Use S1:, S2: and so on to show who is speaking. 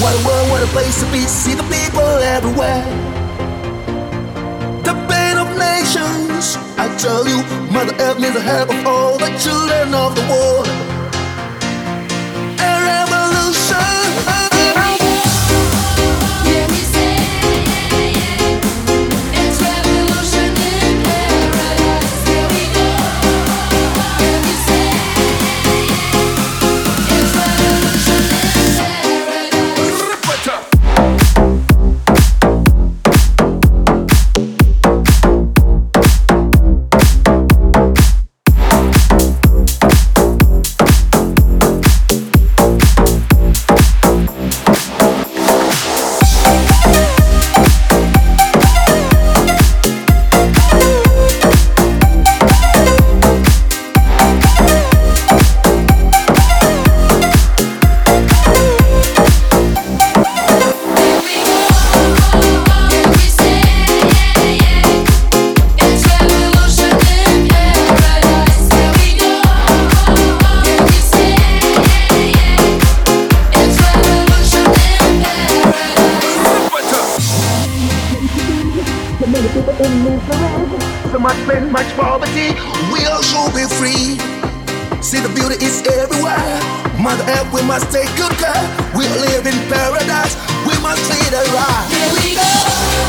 S1: What a world, what a place to be. See the people everywhere. The pain of nations. I tell you, Mother Earth needs the help of all the children of the world. So much pain, much poverty. We all should be free. See the beauty is everywhere. Mother Earth, we must take good care. We live in paradise. We must treat it right.
S2: Here we go.